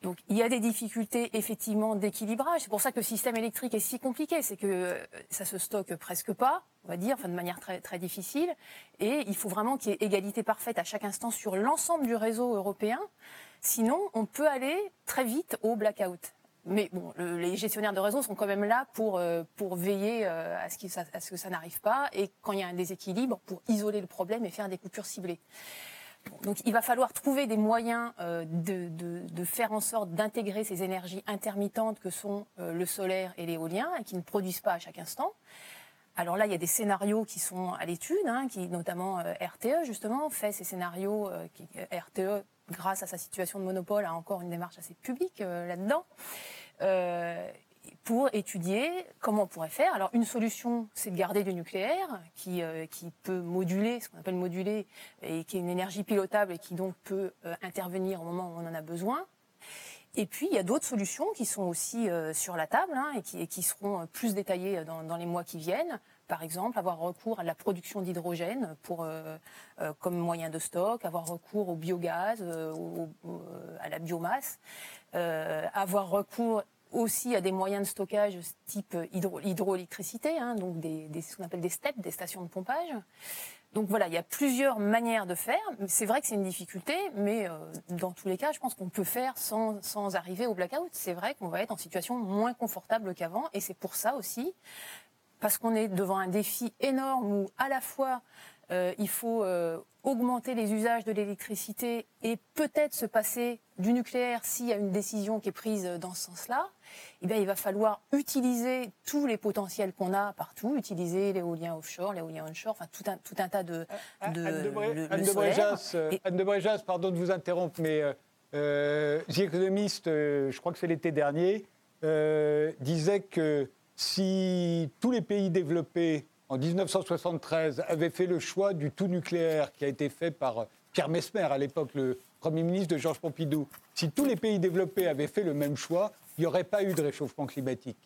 Donc il y a des difficultés effectivement d'équilibrage. C'est pour ça que le système électrique est si compliqué, c'est que euh, ça se stocke presque pas, on va dire, enfin de manière très difficile. Et il faut vraiment qu'il y ait égalité parfaite à chaque instant sur l'ensemble du réseau européen. Sinon, on peut aller très vite au blackout. Mais bon, les gestionnaires de réseau sont quand même là pour, euh, veiller euh, à ce, à ce que ça n'arrive pas et quand il y a un déséquilibre, pour isoler le problème et faire des coupures ciblées. Donc il va falloir trouver des moyens euh, de, faire en sorte d'intégrer ces énergies intermittentes que sont euh, le solaire et l'éolien et qui ne produisent pas à chaque instant. Alors là, il y a des scénarios qui sont à l'étude, hein, qui notamment euh, RTE justement fait ces scénarios. Qui, RTE, grâce à sa situation de monopole, a encore une démarche assez publique là-dedans pour étudier comment on pourrait faire. Alors une solution, c'est de garder du nucléaire qui, euh, qui peut moduler, ce qu'on appelle moduler, et qui est une énergie pilotable et qui donc peut euh, intervenir au moment où on en a besoin. Et puis il y a d'autres solutions qui sont aussi euh, sur la table hein, et, qui, qui, seront plus détaillées dans, dans, les mois qui viennent. Par exemple, avoir recours à la production d'hydrogène pour comme moyen de stock, avoir recours au biogaz, à la biomasse, avoir recours aussi à des moyens de stockage type hydro, hydroélectricité, hein, donc ce qu'on appelle des steps, des stations de pompage. Donc voilà, il y a plusieurs manières de faire. C'est vrai que c'est une difficulté, mais euh, dans tous les cas, je pense qu'on peut faire sans, sans arriver au blackout. C'est vrai qu'on va être en situation moins confortable qu'avant, et c'est pour ça aussi, parce qu'on est devant un défi énorme où à la fois euh, il faut euh, augmenter les usages de l'électricité et peut-être se passer du nucléaire s'il y a une décision qui est prise dans ce sens-là. Eh bien, il va falloir utiliser tous les potentiels qu'on a partout, utiliser l'éolien offshore, l'éolien onshore, enfin tout un, tout un tas de... Euh, de Anne de, Bréjas, Anne de Bréjas, pardon de vous interrompre, mais euh, The Economist, je crois que c'est l'été dernier, disait que si tous les pays développés en 1973, avait fait le choix du tout nucléaire qui a été fait par Pierre Mesmer, à l'époque le Premier ministre de Georges Pompidou, si tous les pays développés avaient fait le même choix, il n'y aurait pas eu de réchauffement climatique.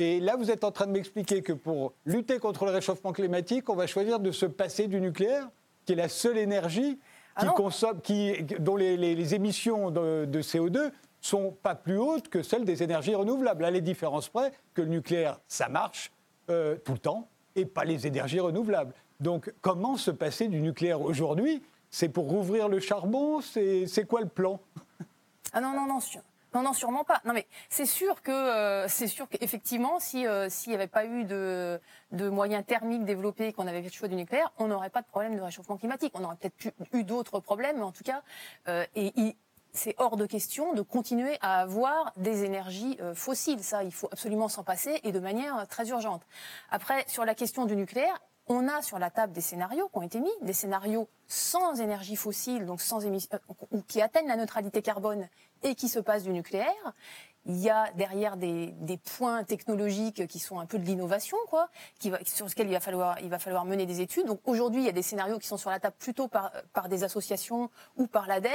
Et là, vous êtes en train de m'expliquer que pour lutter contre le réchauffement climatique, on va choisir de se passer du nucléaire, qui est la seule énergie ah qui consomme, qui, dont les, émissions de, CO2 sont pas plus hautes que celles des énergies renouvelables. À les différences près que le nucléaire, ça marche euh, tout le temps, et pas les énergies renouvelables. Donc comment se passer du nucléaire aujourd'hui? C'est pour rouvrir le charbon? C'est quoi le plan? Ah non, non, non, non, non, sûrement pas. Non, mais c'est sûr que euh, c'est sûr qu'effectivement, si euh, s'il n'y avait pas eu de, de moyens thermiques développés, qu'on avait fait le choix du nucléaire, on n'aurait pas de problème de réchauffement climatique. On aurait peut-être eu d'autres problèmes, mais en tout cas, euh, et, c'est hors de question de continuer à avoir des énergies euh, fossiles. Ça, il faut absolument s'en passer et de manière euh, très urgente. Après, sur la question du nucléaire, on a sur la table des scénarios qui ont été mis, des scénarios sans énergie fossile, donc sans euh, qui atteignent la neutralité carbone et qui se passent du nucléaire. Il y a derrière des, points technologiques qui sont un peu de l'innovation, quoi, qui va, sur lesquels il va falloir, il va falloir mener des études. Donc aujourd'hui, il y a des scénarios qui sont sur la table plutôt par, par des associations ou par l'ADEME,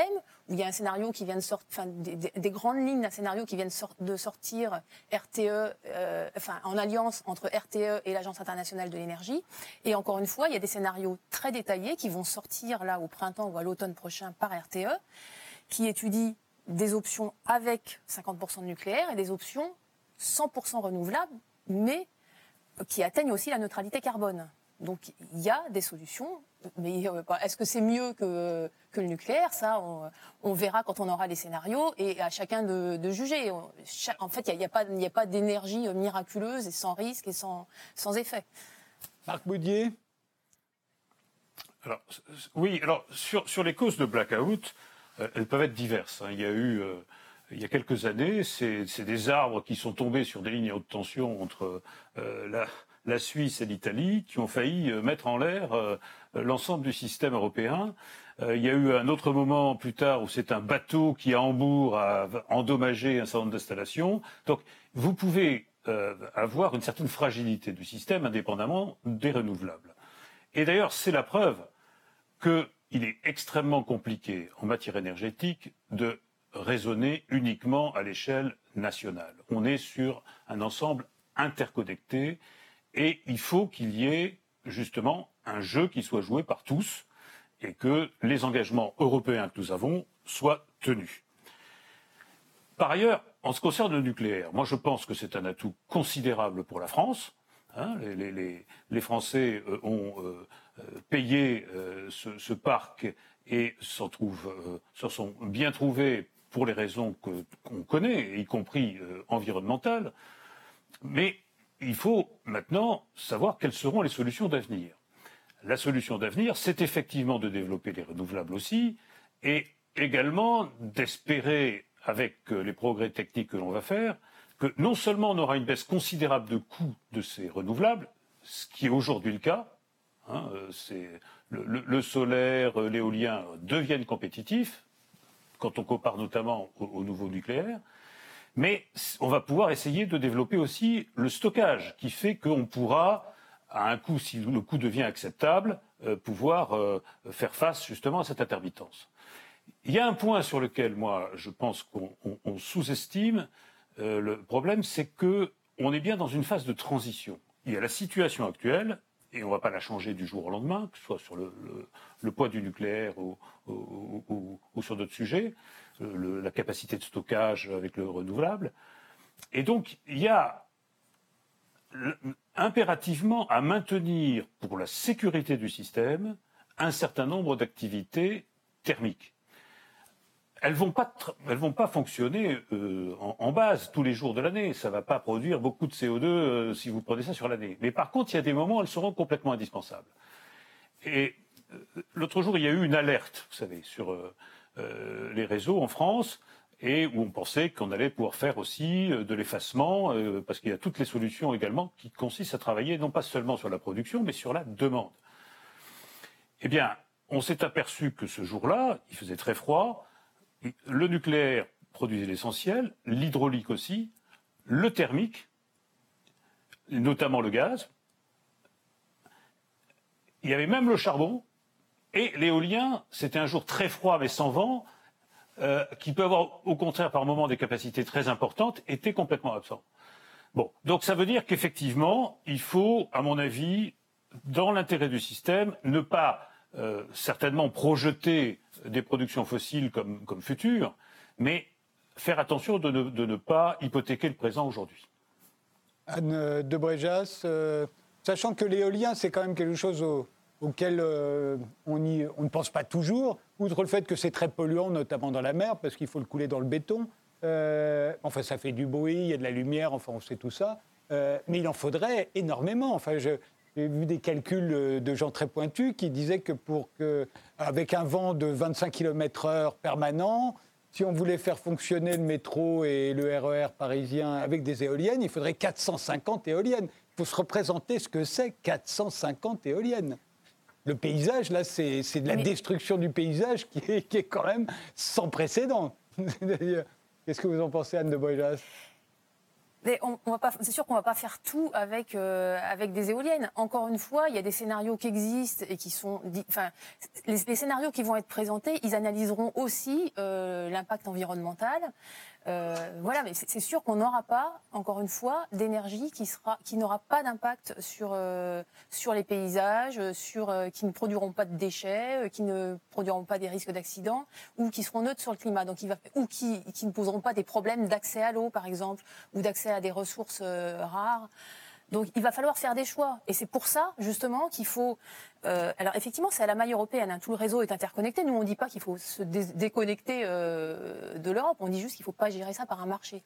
où il y a un scénario qui vient de sortir, enfin, des, grandes lignes d'un scénario qui vient de, sortir RTE, euh, enfin, en alliance entre RTE et l'Agence internationale de l'énergie. Et encore une fois, il y a des scénarios très détaillés qui vont sortir là au printemps ou à l'automne prochain par RTE, qui étudient des options avec 50% de nucléaire et des options 100% renouvelables, mais qui atteignent aussi la neutralité carbone. Donc il y a des solutions, mais euh, est-ce que c'est mieux que, que, le nucléaire? Ça, on, verra quand on aura les scénarios et à chacun de, juger. En fait, il n'y a, pas, a pas d'énergie miraculeuse et sans risque et sans, sans effet. Marc Boudier? Alors, oui, alors sur, sur les causes de blackout, euh, elles peuvent être diverses. Hein. Il y a eu, euh, il y a quelques années, c'est des arbres qui sont tombés sur des lignes à haute tension entre euh, la, Suisse et l'Italie, qui ont failli mettre en l'air l'ensemble du système européen. il y a eu un autre moment plus tard où c'est un bateau qui, à Hambourg, a endommagé un certain nombre d'installations. Donc, vous pouvez avoir une certaine fragilité du système indépendamment des renouvelables. Et d'ailleurs, c'est la preuve que il est extrêmement compliqué en matière énergétique de raisonner uniquement à l'échelle nationale. On est sur un ensemble interconnecté et il faut qu'il y ait justement un jeu qui soit joué par tous et que les engagements européens que nous avons soient tenus. Par ailleurs, en ce qui concerne le nucléaire, moi je pense que c'est un atout considérable pour la France. Hein, les, Français euh, ont euh, payé euh, ce, parc et s'en sont bien trouvés pour les raisons qu'on connaît, y compris environnementales. Mais il faut maintenant savoir quelles seront les solutions d'avenir. La solution d'avenir, c'est effectivement de développer les renouvelables aussi, et également d'espérer, avec les progrès techniques que l'on va faire, que non seulement on aura une baisse considérable de coûts de ces renouvelables, ce qui est aujourd'hui le cas, hein, euh, le, solaire, euh, l'éolien deviennent compétitifs, quand on compare notamment au, nouveau nucléaire, mais on va pouvoir essayer de développer aussi le stockage, qui fait qu'on pourra, à un coût, si le coût devient acceptable, euh, pouvoir faire face justement à cette intermittence. Il y a un point sur lequel, moi, je pense qu'on sous-estime, le problème, c'est que on est bien dans une phase de transition. Il y a la situation actuelle, et on ne va pas la changer du jour au lendemain, que ce soit sur le, poids du nucléaire ou, sur d'autres sujets, la capacité de stockage avec le renouvelable. Et donc, il y a impérativement à maintenir, pour la sécurité du système, un certain nombre d'activités thermiques elles vont pas vont pas fonctionner euh, en, base tous les jours de l'année. Ça va pas produire beaucoup de CO2 euh, si vous prenez ça sur l'année. Mais par contre, il y a des moments où elles seront complètement indispensables. Et euh, l'autre jour, il y a eu une alerte, vous savez, sur les réseaux en France et où on pensait qu'on allait pouvoir faire aussi de l'effacement, parce qu'il y a toutes les solutions également qui consistent à travailler non pas seulement sur la production, mais sur la demande. Eh bien, on s'est aperçu que ce jour-là, il faisait très froid, le nucléaire produisait l'essentiel, l'hydraulique aussi, le thermique, notamment le gaz. Il y avait même le charbon et l'éolien, c'était un jour très froid mais sans vent, euh, qui peut avoir au contraire par moments des capacités très importantes, était complètement absent. Bon, donc ça veut dire qu'effectivement, il faut, à mon avis, dans l'intérêt du système, ne pas euh, certainement projeter des productions fossiles comme, futures, mais faire attention de ne, pas hypothéquer le présent aujourd'hui. Anne de Bréjas, euh, sachant que l'éolien, c'est quand même quelque chose auquel euh, on, ne pense pas toujours, outre le fait que c'est très polluant, notamment dans la mer, parce qu'il faut le couler dans le béton. Enfin, ça fait du bruit, il y a de la lumière, enfin, on sait tout ça. mais il en faudrait énormément. Enfin, je, j'ai vu des calculs euh, de gens très pointus qui disaient que pour que, avec un vent de 25 km/h permanent, si on voulait faire fonctionner le métro et le RER e parisien avec des éoliennes, il faudrait 450 éoliennes. Il faut se représenter ce que c'est 450 éoliennes. Le paysage, là, c'est de la destruction du paysage qui est, qui est, quand même sans précédent. Qu'est-ce que vous en pensez, Anne de C'est sûr qu'on va pas faire tout avec euh, avec des éoliennes. Encore une fois, il y a des scénarios qui existent et qui sont, enfin, les, scénarios qui vont être présentés, ils analyseront aussi euh, l'impact environnemental. Euh, voilà, mais c'est sûr qu'on n'aura pas, encore une fois, d'énergie qui sera, qui n'aura pas d'impact sur euh, sur les paysages, sur euh, qui ne produiront pas de déchets, qui ne produiront pas des risques d'accident ou qui seront neutres sur le climat. Donc, il va, ou qui, qui ne poseront pas des problèmes d'accès à l'eau, par exemple, ou d'accès à des ressources rares. Donc il va falloir faire des choix. Et c'est pour ça, justement, qu'il faut... Euh, alors effectivement, c'est à la maille européenne. Hein. tout le réseau est interconnecté. Nous, on ne dit pas qu'il faut se déconnecter euh, de l'Europe. On dit juste qu'il ne faut pas gérer ça par un marché.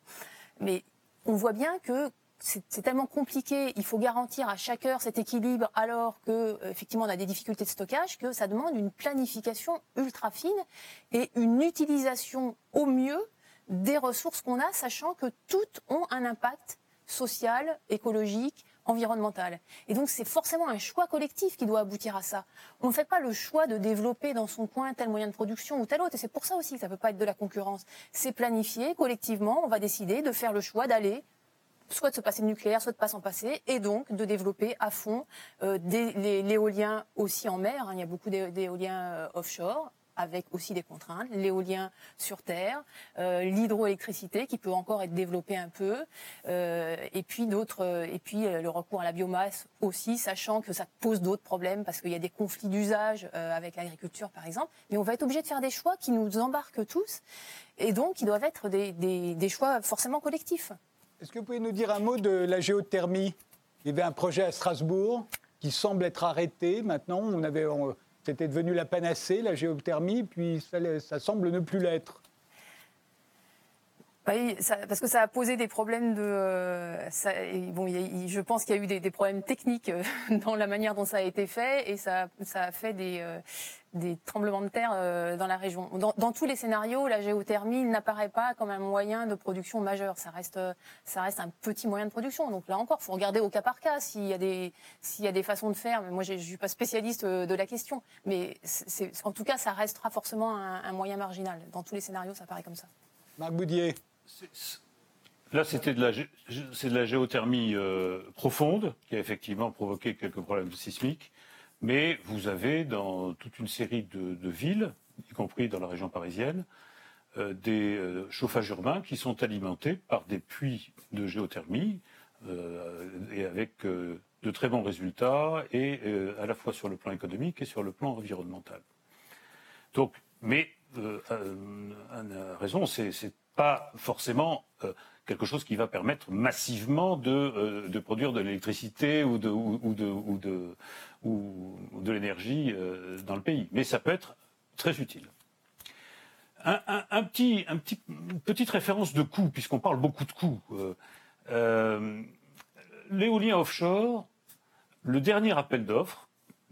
Mais on voit bien que c'est tellement compliqué, il faut garantir à chaque heure cet équilibre alors que euh, effectivement on a des difficultés de stockage que ça demande une planification ultra fine et une utilisation au mieux des ressources qu'on a, sachant que toutes ont un impact social, écologique, environnemental. Et donc c'est forcément un choix collectif qui doit aboutir à ça. On ne fait pas le choix de développer dans son coin tel moyen de production ou tel autre. Et c'est pour ça aussi que ça ne peut pas être de la concurrence. C'est planifié collectivement. On va décider de faire le choix d'aller soit de se passer de nucléaire, soit de pas s'en passer, et donc de développer à fond euh, l'éolien aussi en mer. Hein. Il y a beaucoup d'éoliens euh, offshore avec aussi des contraintes, l'éolien sur terre, euh, l'hydroélectricité qui peut encore être développée un peu, euh, et puis d'autres, euh, et puis le recours à la biomasse aussi, sachant que ça pose d'autres problèmes parce qu'il y a des conflits d'usage avec l'agriculture par exemple. Mais on va être obligé de faire des choix qui nous embarquent tous, et donc qui doivent être des, des choix forcément collectifs. Est-ce que vous pouvez nous dire un mot de la géothermie? Il y avait un projet à Strasbourg qui semble être arrêté maintenant. On avait c'était devenu la panacée, la géothermie, puis ça, semble ne plus l'être. Oui, parce que ça a posé des problèmes de. Euh, bon, je pense qu'il y a eu des, problèmes techniques euh, dans la manière dont ça a été fait, et ça, ça a fait des, euh, des tremblements de terre euh, dans la région. Dans, tous les scénarios, la géothermie n'apparaît pas comme un moyen de production majeur. Ça reste, ça reste un petit moyen de production. Donc là encore, il faut regarder au cas par cas s'il y a des, s'il y a des façons de faire. moi, je ne suis pas spécialiste euh, de la question, mais en tout cas, ça restera forcément un, moyen marginal. Dans tous les scénarios, ça paraît comme ça. Marc Boudier. Là, c'était de la, c'est de la géothermie euh, profonde qui a effectivement provoqué quelques problèmes sismiques. Mais vous avez dans toute une série de, villes, y compris dans la région parisienne, euh, des euh, chauffages urbains qui sont alimentés par des puits de géothermie euh, et avec de très bons résultats, et à la fois sur le plan économique et sur le plan environnemental. Donc, mais Anne a raison, c'est pas forcément quelque chose qui va permettre massivement de, de produire de l'électricité ou de, l'énergie euh, dans le pays. Mais ça peut être très utile. Un, petit, un petit, une petite référence de coût, puisqu'on parle beaucoup de coûts. Euh, euh, l'éolien offshore, le dernier appel d'offres,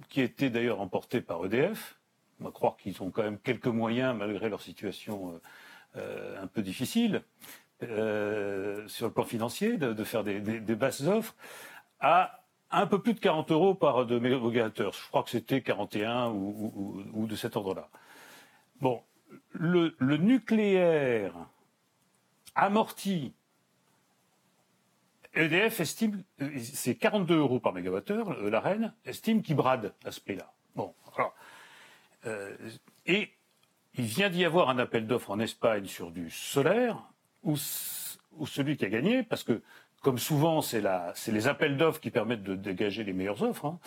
qui été d'ailleurs emporté par EDF, on va croire qu'ils ont quand même quelques moyens malgré leur situation un peu difficile sur le plan financier de, faire des, basses offres, a un peu plus de 40 euros par de mégawattheure. Je crois que c'était 41 ou, de cet ordre-là. Bon, le, nucléaire amorti, EDF estime, c'est 42 euros par mégawattheure, euh, la reine estime qu'il brade à ce prix-là. Bon, alors, euh, et il vient d'y avoir un appel d'offres en Espagne sur du solaire, où celui qui a gagné, parce que comme souvent, c'est les appels d'offres qui permettent de dégager les meilleures offres, hein,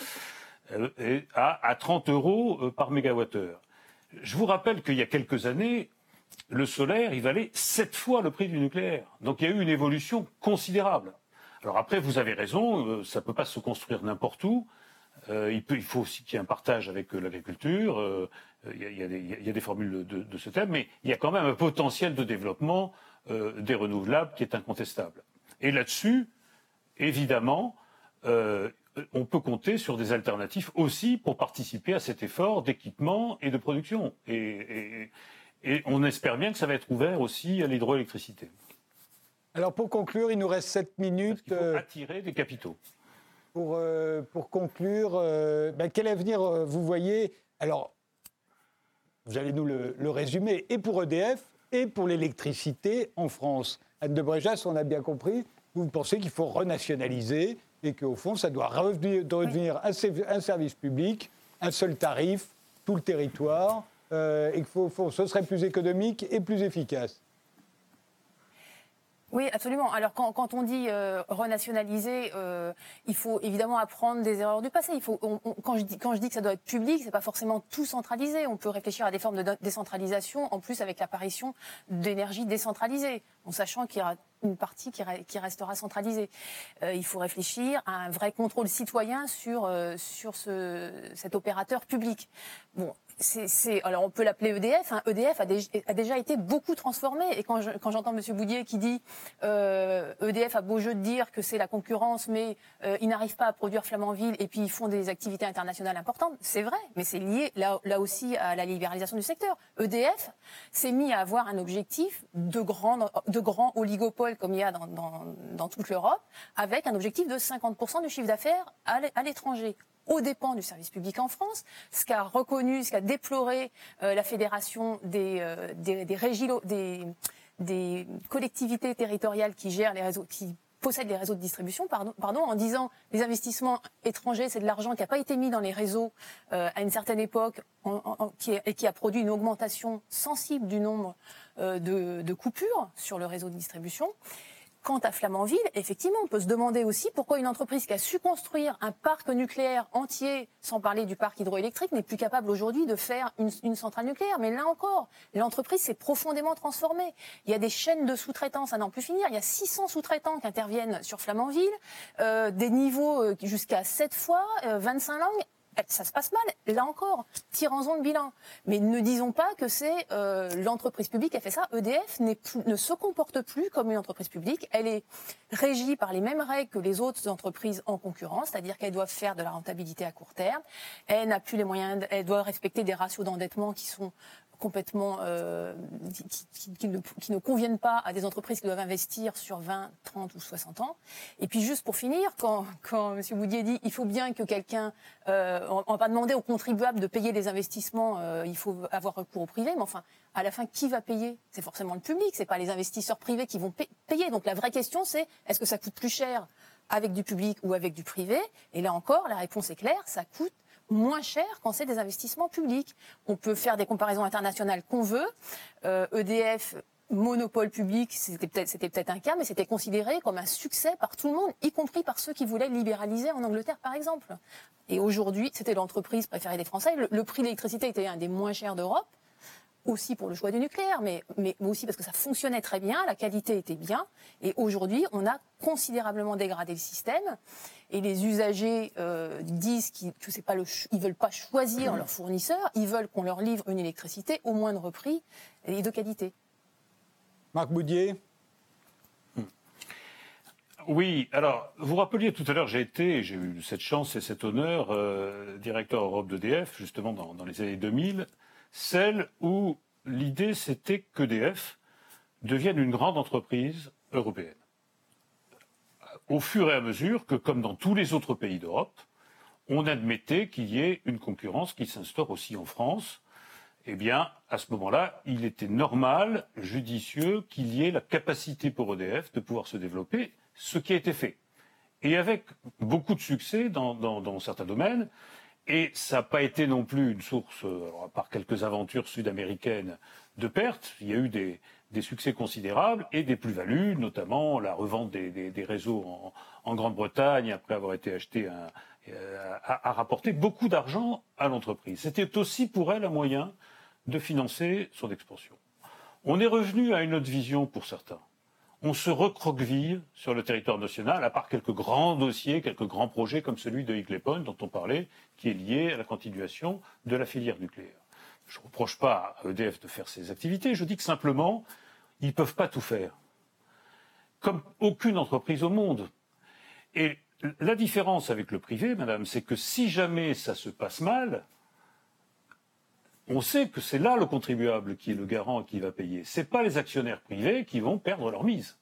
euh, à, 30 euros euh, par mégawattheure. Je vous rappelle qu'il y a quelques années, le solaire, il valait sept fois le prix du nucléaire. Donc il y a eu une évolution considérable. Alors après, vous avez raison, euh, ça ne peut pas se construire n'importe où. il, faut aussi qu'il y ait un partage avec l'agriculture. il, y a des formules de, ce thème, mais il y a quand même un potentiel de développement des renouvelables qui est incontestable. Et là-dessus, évidemment, euh, on peut compter sur des alternatives aussi pour participer à cet effort d'équipement et de production. Et, on espère bien que ça va être ouvert aussi à l'hydroélectricité. Alors pour conclure, il nous reste 7 minutes. Il faut euh, attirer des capitaux. Pour, euh, pour conclure, ben, quel avenir vous voyez? Alors, vous allez nous le, le résumer, et pour EDF et pour l'électricité en France. Anne de Bréjas, on a bien compris, vous pensez qu'il faut renationaliser et qu'au fond, ça doit redevenir un, service public, un seul tarif, tout le territoire, euh, et que ce serait plus économique et plus efficace. Oui, absolument. Alors quand, on dit euh, renationaliser, euh, il faut évidemment apprendre des erreurs du passé. Il faut, quand, je dis, quand je dis que ça doit être public, c'est pas forcément tout centralisé. On peut réfléchir à des formes de décentralisation, en plus avec l'apparition d'énergie décentralisée, en sachant qu'il y aura une partie qui, restera centralisée. Euh, il faut réfléchir à un vrai contrôle citoyen sur, sur ce, cet opérateur public. Bon, c'est, alors on peut l'appeler EDF. Hein. EDF a, déjà été beaucoup transformé. Et quand, j'entends M. Boudier qui dit euh, EDF a beau jeu de dire que c'est la concurrence, mais euh, ils n'arrivent pas à produire Flamanville et puis ils font des activités internationales importantes, c'est vrai, mais c'est lié là, aussi à la libéralisation du secteur. EDF s'est mis à avoir un objectif de grand, de grand oligopole comme il y a dans toute l'Europe, avec un objectif de 50% du chiffre d'affaires à l'étranger aux dépens du service public en France, ce qu'a reconnu, ce qu'a déploré euh, la fédération des, euh, des, des, régies, des, des collectivités territoriales qui gèrent les réseaux, qui possèdent les réseaux de distribution, pardon, pardon en disant les investissements étrangers, c'est de l'argent qui n'a pas été mis dans les réseaux euh, à une certaine époque et qui a produit une augmentation sensible du nombre de, de coupures sur le réseau de distribution. Quant à Flamanville, effectivement, on peut se demander aussi pourquoi une entreprise qui a su construire un parc nucléaire entier, sans parler du parc hydroélectrique, n'est plus capable aujourd'hui de faire une, centrale nucléaire. Mais là encore, l'entreprise s'est profondément transformée. Il y a des chaînes de sous-traitance à n'en plus finir. Il y a 600 sous-traitants qui interviennent sur Flamanville, euh, des niveaux euh, jusqu'à 7 fois, 25 euh, langues ça se passe mal. Là encore, tirons-en le bilan. Mais ne disons pas que c'est euh, l'entreprise publique qui a fait ça. EDF ne se comporte plus comme une entreprise publique. Elle est régie par les mêmes règles que les autres entreprises en concurrence, c'est-à-dire qu'elle doit faire de la rentabilité à court terme. Elle n'a plus les moyens. Elle doit respecter des ratios d'endettement qui sont complètement euh, qui, ne, conviennent pas à des entreprises qui doivent investir sur 20, 30 ou 60 ans. Et puis juste pour finir, quand, quand M. Boudier dit il faut bien que quelqu'un, euh, on, va demander aux contribuables de payer les investissements, euh, il faut avoir recours au privé, mais enfin, à la fin, qui va payer? C'est forcément le public, c'est pas les investisseurs privés qui vont payer. Donc la vraie question, c'est est-ce que ça coûte plus cher avec du public ou avec du privé? Et là encore, la réponse est claire, ça coûte moins cher quand c'est des investissements publics. On peut faire des comparaisons internationales qu'on veut. EDF euh, e monopole public, c'était peut-être c'était peut-être un cas, mais c'était considéré comme un succès par tout le monde, y compris par ceux qui voulaient libéraliser en Angleterre, par exemple. Et aujourd'hui, c'était l'entreprise préférée des Français. le prix de l'électricité était un des moins chers d'Europe aussi pour le choix du nucléaire, mais, mais, aussi parce que ça fonctionnait très bien, la qualité était bien. Et aujourd'hui, on a considérablement dégradé le système. Et les usagers euh, disent qu'ils c'est pas le, ils veulent pas choisir leur fournisseur, ils veulent qu'on leur livre une électricité au moindre prix et de qualité. Marc Boudier. Oui, alors, vous rappeliez tout à l'heure, j'ai été, j'ai eu cette chance et cet honneur, euh, directeur Europe d'EDF, justement dans, dans, les années 2000 celle où l'idée c'était qu'EDF devienne une grande entreprise européenne. Au fur et à mesure que, comme dans tous les autres pays d'Europe, on admettait qu'il y ait une concurrence qui s'instaure aussi en France, eh bien, à ce moment-là, il était normal, judicieux, qu'il y ait la capacité pour EDF de pouvoir se développer, ce qui a été fait. Et avec beaucoup de succès dans, certains domaines, et ça n'a pas été non plus une source, euh, à part quelques aventures sud-américaines, de pertes. Il y a eu des, succès considérables et des plus-values, notamment la revente des, réseaux en, Grande-Bretagne après avoir été acheté euh, a, rapporté beaucoup d'argent à l'entreprise. C'était aussi pour elle un moyen de financer son expansion. On est revenu à une autre vision pour certains on se recroqueville sur le territoire national, à part quelques grands dossiers, quelques grands projets comme celui de Hickley Point dont on parlait, qui est lié à la continuation de la filière nucléaire. Je ne reproche pas à EDF de faire ses activités, je dis que simplement, ils ne peuvent pas tout faire. Comme aucune entreprise au monde. Et la différence avec le privé, madame, c'est que si jamais ça se passe mal, on sait que c'est là le contribuable qui est le garant qui va payer. Ce pas les actionnaires privés qui vont perdre leur mise.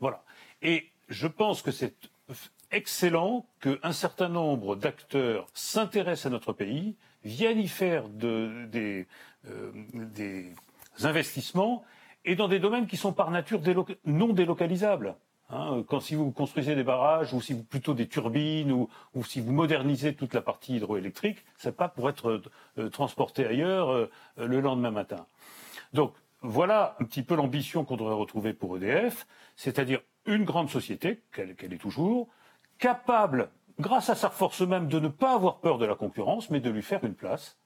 Voilà. Et je pense que c'est excellent qu'un certain nombre d'acteurs s'intéressent à notre pays, viennent y faire euh, des investissements et dans des domaines qui sont par nature non délocalisables. Hein, quand si vous construisez des barrages ou si vous plutôt des turbines ou, si vous modernisez toute la partie hydroélectrique, c'est pas pour être euh, transporté ailleurs euh, le lendemain matin. Donc voilà un petit peu l'ambition qu'on devrait retrouver pour EDF, c'est-à-dire une grande société, qu'elle est toujours, capable, grâce à sa force même, de ne pas avoir peur de la concurrence, mais de lui faire une place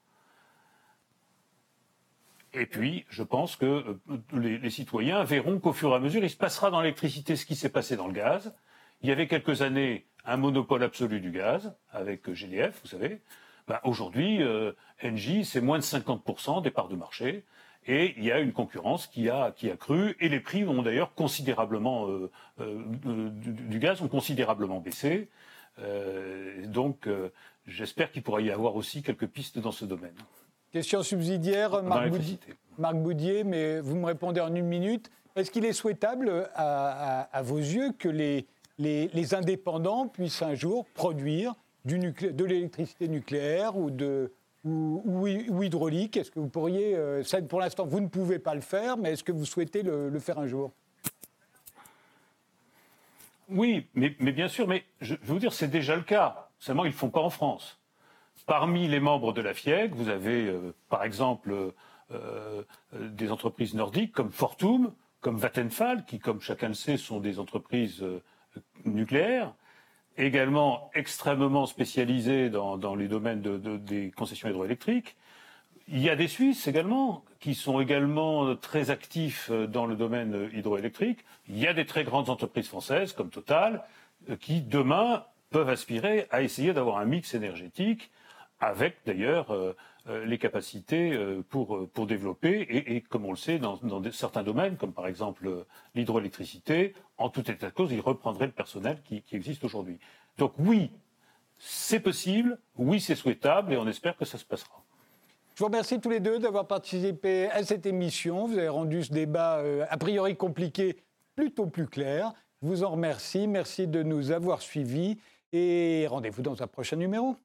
et puis, je pense que euh, les, citoyens verront qu'au fur et à mesure, il se passera dans l'électricité ce qui s'est passé dans le gaz. Il y avait quelques années un monopole absolu du gaz avec GDF, vous savez. Ben, Aujourd'hui, euh, Engie, c'est moins de 50% des parts de marché. Et il y a une concurrence qui a, qui a cru. Et les prix ont d'ailleurs considérablement, euh, euh du, du, gaz ont considérablement baissé. Donc, j'espère qu'il pourra y avoir aussi quelques pistes dans ce domaine. Question subsidiaire, Marc Boudier, mais vous me répondez en une minute. Est-ce qu'il est souhaitable, à, vos yeux, que les, les, indépendants puissent un jour produire du de l'électricité nucléaire ou, de, ou, hydraulique? Est-ce que vous pourriez, euh, pour l'instant, vous ne pouvez pas le faire, mais est-ce que vous souhaitez le, faire un jour? Oui, mais, mais, bien sûr, mais je, je veux vous dire, c'est déjà le cas. Seulement, ils ne le font pas en France. Parmi les membres de la FIEC, vous avez euh, par exemple euh, euh, des entreprises nordiques comme Fortum, comme Vattenfall, qui, comme chacun le sait, sont des entreprises nucléaires, également extrêmement spécialisées dans, les domaines des concessions hydroélectriques. Il y a des Suisses également qui sont également très actifs dans le domaine hydroélectrique. Il y a des très grandes entreprises françaises comme Total qui demain peuvent aspirer à essayer d'avoir un mix énergétique avec d'ailleurs euh, euh, les capacités euh, pour, pour développer, et, comme on le sait, dans, certains domaines, comme par exemple l'hydroélectricité, en tout état de cause, ils reprendraient le personnel qui, qui existe aujourd'hui. Donc oui, c'est possible, oui, c'est souhaitable, et on espère que ça se passera. Je vous remercie tous les deux d'avoir participé à cette émission. Vous avez rendu ce débat a priori compliqué plutôt plus clair. Je vous en remercie. Merci de nous avoir suivis et rendez-vous dans un prochain numéro.